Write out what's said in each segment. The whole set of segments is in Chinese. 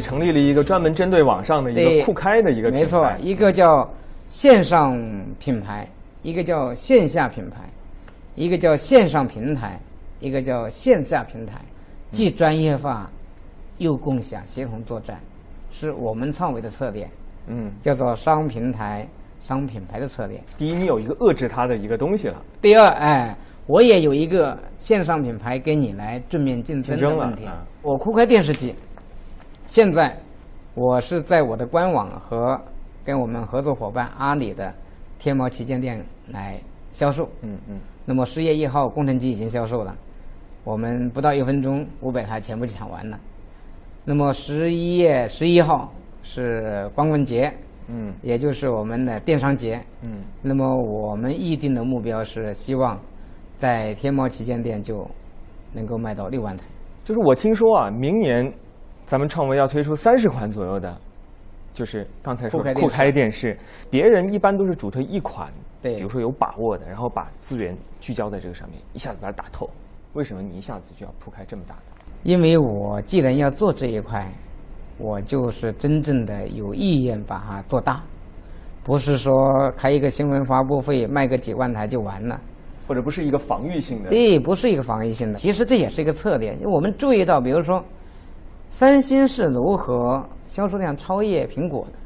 成立了一个专门针对网上的一个酷开的一个品牌没错，一个叫线上品牌，一个叫线下品牌，一个叫线上平台，一个叫线下平台，既专业化又共享，协同作战，是我们创维的策略，嗯，叫做商平台、商品牌的策略。第一，你有一个遏制它的一个东西了，第二，哎，我也有一个线上品牌跟你来正面竞争了的问题啊。我酷开电视机，现在我是在我的官网和跟我们合作伙伴阿里的天猫旗舰店来销售。嗯嗯，那么十月一号工程机已经销售了，我们不到一分钟五百台全部抢完了。那么十一月十一号是光棍节，嗯也就是我们的电商节。嗯，那么我们预定的目标是希望在天猫旗舰店就能够卖到六万台。就是我听说啊，明年咱们创维要推出三十款左右的，就是刚才说的酷酷开电视开电视，别人一般都是主推一款，对比如说有把握的，然后把资源聚焦在这个上面，一下子把它打透。为什么你一下子就要铺开这么大的？因为我既然要做这一块，我就是真正的有意愿把它做大，不是说开一个新闻发布会卖个几万台就完了。或者不是一个防御性的？对，不是一个防御性的，其实这也是一个策略。因为我们注意到，比如说，三星是如何销售量超越苹果的。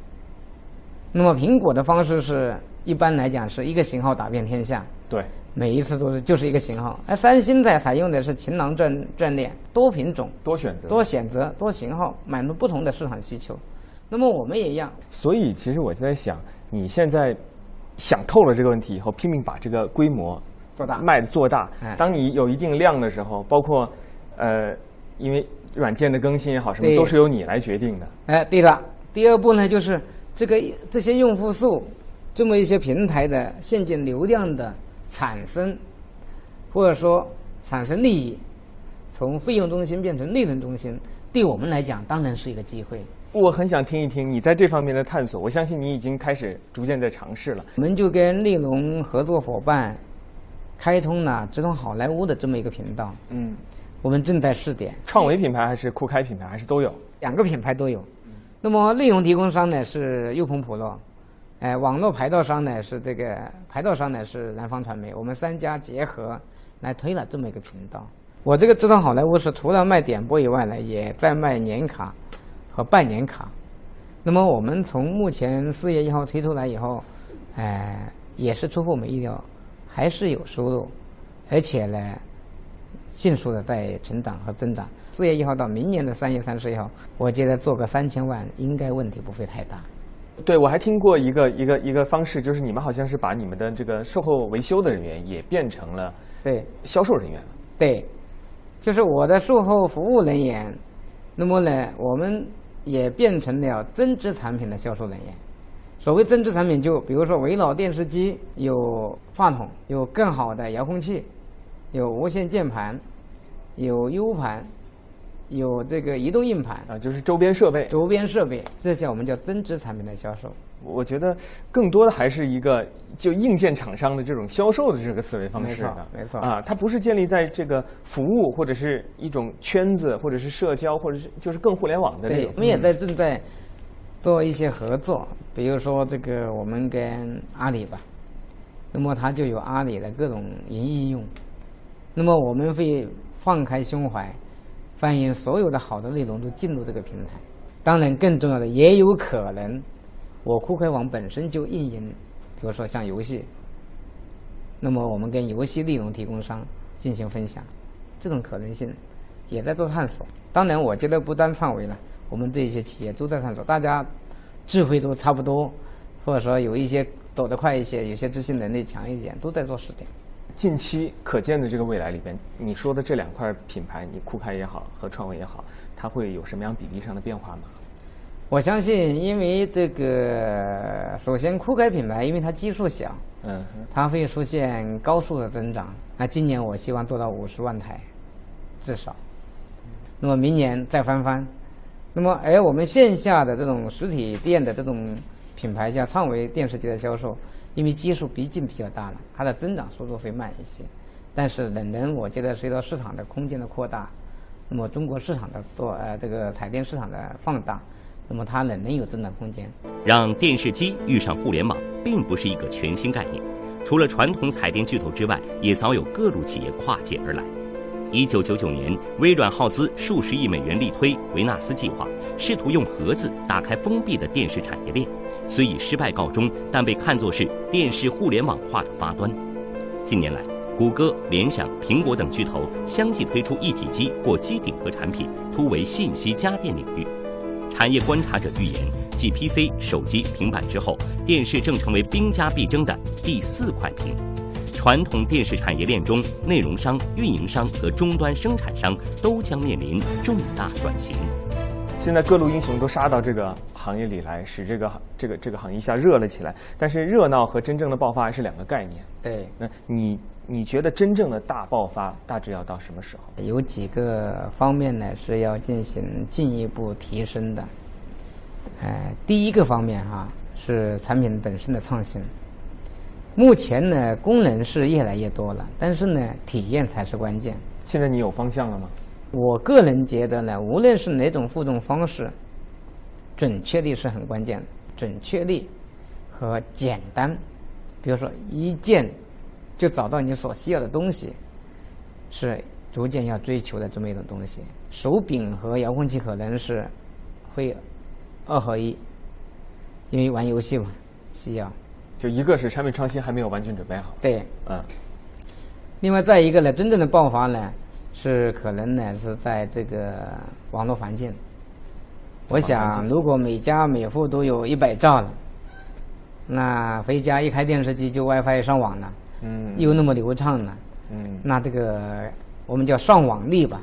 那么苹果的方式是一般来讲是一个型号打遍天下，对，每一次都是就是一个型号。而三星在采用的是情囊转转链，多品种、多选择。多选择、多型号，满足不同的市场需求。那么我们也一样，所以其实我就在想，你现在想透了这个问题以后，拼命把这个规模做大卖的做大哎。当你有一定量的时候，包括呃，因为软件的更新也好，什么都是由你来决定的。哎，对了，第二步呢，就是这个这些用户数，这么一些平台的现金流量的产生，或者说产生利益，从费用中心变成利润中心，对我们来讲当然是一个机会。我很想听一听你在这方面的探索。我相信你已经开始逐渐在尝试了。我们就跟利龙合作伙伴开通了直通好莱坞的这么一个频道，嗯，我们正在试点。创维品牌还是酷开品牌还是都有。两个品牌都有。那么内容提供商呢是优朋普洛，哎，网络排道商呢是这个排道商呢是南方传媒，我们三家结合来推了这么一个频道。我这个知道好莱坞是除了卖点播以外呢，也在卖年卡和半年卡。那么我们从目前四月一号推出来以后，哎，也是出乎我们意料，还是有收入，而且呢，迅速的在成长和增长。四月一号到明年的三月三十一号，我觉得做个三千万应该问题不会太大。对，我还听过一个一个一个方式，就是你们好像是把你们的这个售后维修的人员也变成了对销售人员了。对，就是我的售后服务人员，那么呢，我们也变成了增值产品的销售人员。所谓增值产品，就比如说围绕电视机有话筒，有更好的遥控器，有无线键盘，有 U 盘，有这个移动硬盘，啊，就是周边设备。周边设备，这些我们叫增值产品的销售。我觉得更多的还是一个就硬件厂商的这种销售的这个思维方式的，没错没错啊，它不是建立在这个服务或者是一种圈子，或者是社交，或者是就是更互联网的这对，种。我们也在正在做一些合作，比如说这个我们跟阿里吧，那么它就有阿里的各种云应用，那么我们会放开胸怀，欢迎所有的好的内容都进入这个平台。当然，更重要的也有可能，我酷开网本身就运营，比如说像游戏，那么我们跟游戏内容提供商进行分享，这种可能性也在做探索。当然，我觉得不单创维了，我们这些企业都在探索，大家智慧都差不多，或者说有一些走得快一些，有些执行能力强一点，都在做试点。近期可见的这个未来里边，你说的这两块品牌，你酷开也好和创维也好，它会有什么样比例上的变化吗？我相信，因为这个，首先酷开品牌，因为它基数小，嗯，它会出现高速的增长。那今年我希望做到五十万台，至少。那么明年再翻番。那么，而我们线下的这种实体店的这种品牌，像创维电视机的销售，因为基数毕竟比较大了，它的增长速度会慢一些。但是冷能，我觉得随着市场的空间的扩大，那么中国市场的做呃这个彩电市场的放大，那么它冷能有增长空间。让电视机遇上互联网，并不是一个全新概念。除了传统彩电巨头之外，也早有各路企业跨界而来。一九九九年，微软耗资数十亿美元力推维纳斯计划，试图用盒子打开封闭的电视产业链，虽以失败告终，但被看作是电视互联网化的发端。近年来，谷歌、联想、苹果等巨头相继推出一体机或机顶盒产品，突围信息家电领域。产业观察者预言，继 PC、手机、平板之后，电视正成为兵家必争的第四块屏。传统电视产业链中，内容商、运营商和终端生产商都将面临重大转型。现在各路英雄都杀到这个行业里来，使这个这个这个行业一下热了起来。但是热闹和真正的爆发是两个概念。对，那你你觉得真正的大爆发大致要到什么时候？有几个方面呢是要进行进一步提升的。呃，第一个方面哈是产品本身的创新。目前呢，功能是越来越多了，但是呢，体验才是关键。现在你有方向了吗？我个人觉得呢，无论是哪种互动方式，准确率是很关键的。准确率和简单，比如说一键就找到你所需要的东西，是逐渐要追求的这么一种东西。手柄和遥控器可能是会二合一，因为玩游戏嘛，需要。就一个是产品创新还没有完全准备好。对，嗯。另外再一个呢，真正的爆发呢。是可能呢，是在这个网络环境。我想，如果每家每户都有一百兆了，那回家一开电视机就 WiFi 上网了，嗯，又那么流畅了，嗯，那这个我们叫上网力吧，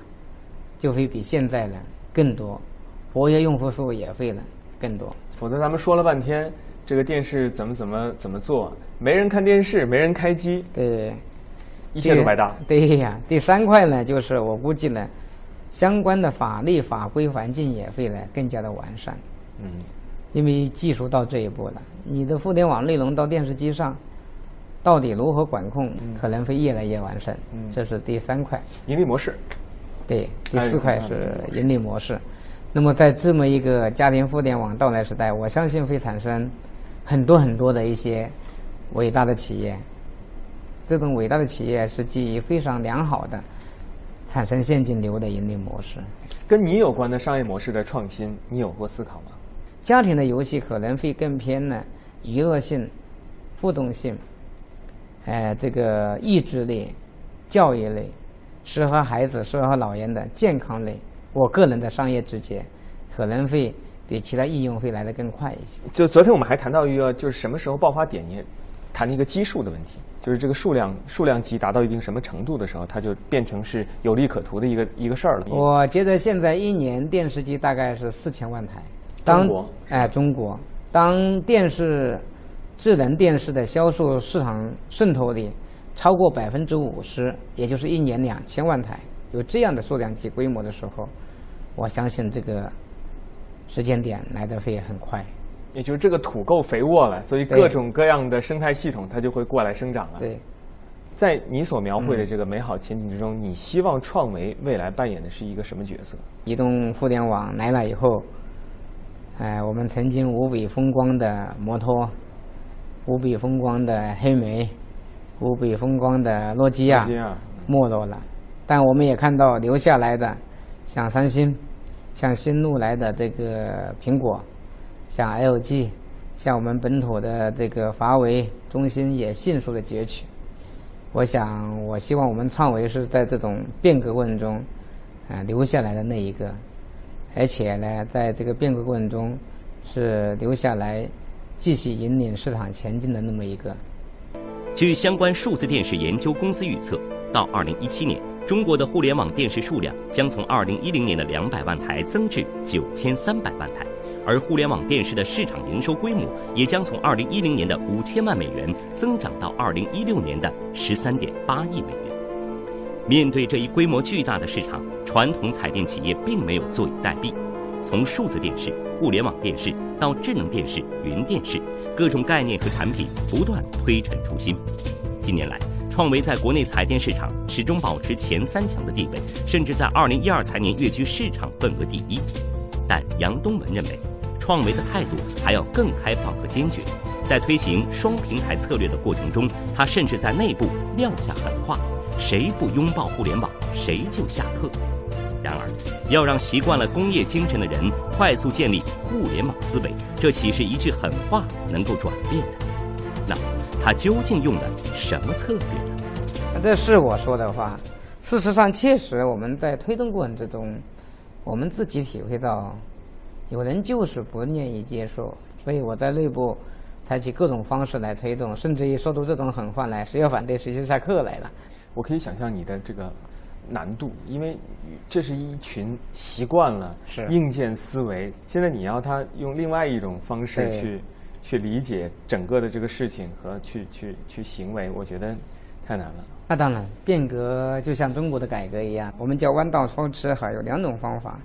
就会比现在呢更多，活跃用户数也会呢更多。否则咱们说了半天，这个电视怎么怎么怎么做，没人看电视，没人开机，对。一切都白搭。对呀，第三块呢，就是我估计呢，相关的法律法规环境也会呢更加的完善。嗯，因为技术到这一步了，你的互联网内容到电视机上，到底如何管控，可能会越来越完善。嗯，这是第三块。盈利模式。对，第四块是盈利模式。那么在这么一个家庭互联网到来时代，我相信会产生很多很多的一些伟大的企业。这种伟大的企业是基于非常良好的产生现金流的盈利模式。跟你有关的商业模式的创新，你有过思考吗？家庭的游戏可能会更偏呢娱乐性、互动性，呃，这个益智类、教育类，适合孩子、适合老人的健康类。我个人的商业直觉可能会比其他应用会来得更快一些。就昨天我们还谈到一个，就是什么时候爆发点？你谈一个基数的问题。就是这个数量数量级达到一定什么程度的时候，它就变成是有利可图的一个一个事儿了。我觉得现在一年电视机大概是四千万台。中国哎，中国当电视智能电视的销售市场渗透率超过百分之五十，也就是一年两千万台，有这样的数量级规模的时候，我相信这个时间点来的会很快。也就是这个土够肥沃了，所以各种各样的生态系统它就会过来生长了。对，在你所描绘的这个美好前景之中，你希望创维未来扮演的是一个什么角色？移动互联网来了以后，哎，我们曾经无比风光的摩托，无比风光的黑莓，无比风光的诺基亚没落了，但我们也看到留下来的，像三星，像新路来的这个苹果。像 LG，像我们本土的这个华为、中兴也迅速的崛起。我想，我希望我们创维是在这种变革过程中，啊，留下来的那一个，而且呢，在这个变革过程中，是留下来继续引领市场前进的那么一个。据相关数字电视研究公司预测，到二零一七年，中国的互联网电视数量将从二零一零年的两百万台增至九千三百万台。而互联网电视的市场营收规模也将从二零一零年的五千万美元增长到二零一六年的十三点八亿美元。面对这一规模巨大的市场，传统彩电企业并没有坐以待毙。从数字电视、互联网电视到智能电视、云电视，各种概念和产品不断推陈出新。近年来，创维在国内彩电市场始终保持前三强的地位，甚至在二零一二财年跃居市场份额第一。但杨东文认为，创维的态度还要更开放和坚决。在推行双平台策略的过程中，他甚至在内部撂下狠话：谁不拥抱互联网，谁就下课。然而，要让习惯了工业精神的人快速建立互联网思维，这岂是一句狠话能够转变的？那，他究竟用了什么策略呢？这是我说的话。事实上，确实我们在推动过程之中，我们自己体会到，有人就是不愿意接受，所以我在内部采取各种方式来推动，甚至于说出这种狠话来：谁要反对，谁就下课来了。我可以想象你的这个。难度，因为这是一群习惯了硬件思维，现在你要他用另外一种方式去去理解整个的这个事情和去去去行为，我觉得太难了。那当然，变革就像中国的改革一样，我们叫弯道超车，哈有两种方法。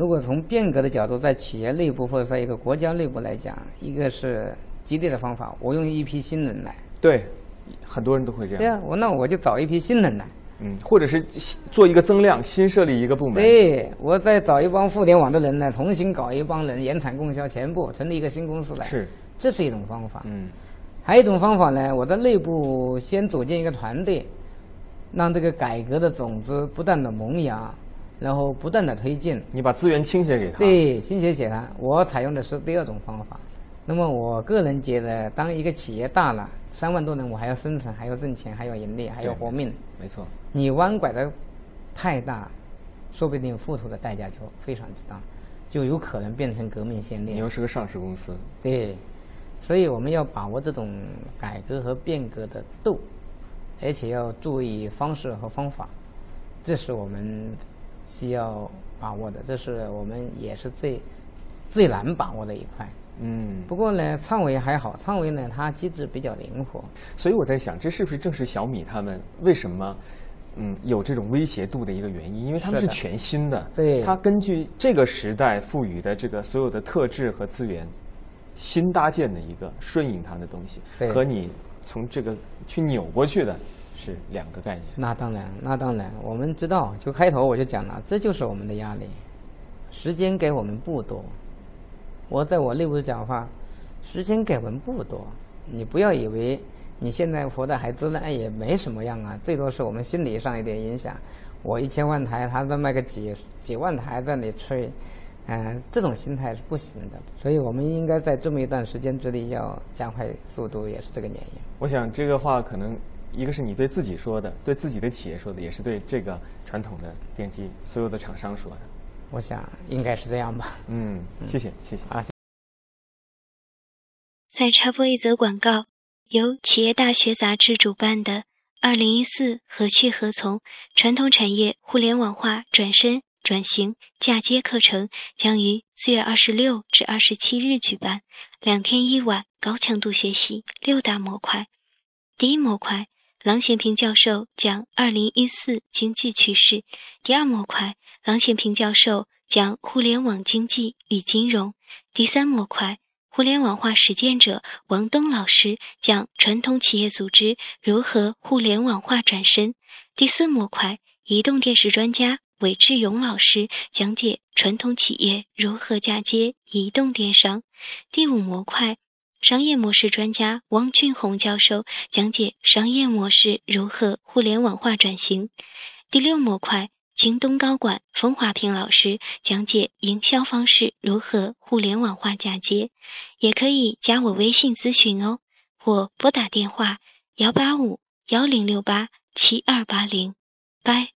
如果从变革的角度，在企业内部或者在一个国家内部来讲，一个是激烈的方法，我用一批新人来。对，很多人都会这样。对啊，我那我就找一批新人来。嗯，或者是做一个增量，新设立一个部门。对，我再找一帮互联网的人呢，重新搞一帮人，延产供销全部成立一个新公司来。是，这是一种方法。嗯，还有一种方法呢，我在内部先组建一个团队，让这个改革的种子不断的萌芽，然后不断的推进。你把资源倾斜给他。对，倾斜给他。我采用的是第二种方法。那么我个人觉得，当一个企业大了。三万多人，我还要生存，还要挣钱，还要盈利，还要活命。没错，你弯拐的太大，说不定付出的代价就非常之大，就有可能变成革命先烈。你又是个上市公司。对，所以我们要把握这种改革和变革的度，而且要注意方式和方法，这是我们需要把握的，这是我们也是最最难把握的一块。嗯，不过呢，创维还好，创维呢，它机制比较灵活，所以我在想，这是不是正是小米他们为什么，嗯，有这种威胁度的一个原因？因为他们是全新的，对，它根据这个时代赋予的这个所有的特质和资源，新搭建的一个顺应它的东西，和你从这个去扭过去的是两个概念。那当然，那当然，我们知道，就开头我就讲了，这就是我们的压力，时间给我们不多。我在我内部讲话，时间给我们不多，你不要以为你现在活得还滋润，哎也没什么样啊，最多是我们心理上一点影响。我一千万台，他再卖个几几万台在那里吹，嗯，这种心态是不行的。所以我们应该在这么一段时间之内要加快速度，也是这个原因。我想这个话可能一个是你对自己说的，对自己的企业说的，也是对这个传统的电机所有的厂商说的。我想应该是这样吧。嗯，谢谢，谢谢啊。再插播一则广告：由企业大学杂志主办的“二零一四何去何从：传统产业互联网化转身转型嫁接”课程将于四月二十六至二十七日举办，两天一晚，高强度学习六大模块。第一模块，郎咸平教授讲二零一四经济趋势；第二模块。郎咸平教授讲互联网经济与金融，第三模块互联网化实践者王东老师讲传统企业组织如何互联网化转身，第四模块移动电视专家韦志勇老师讲解传统企业如何嫁接移动电商，第五模块商业模式专家汪俊宏教授讲解商业模式如何互联网化转型，第六模块。京东高管冯华平老师讲解营销方式如何互联网化嫁接，也可以加我微信咨询哦，或拨打电话幺八五幺零六八七二八零，拜。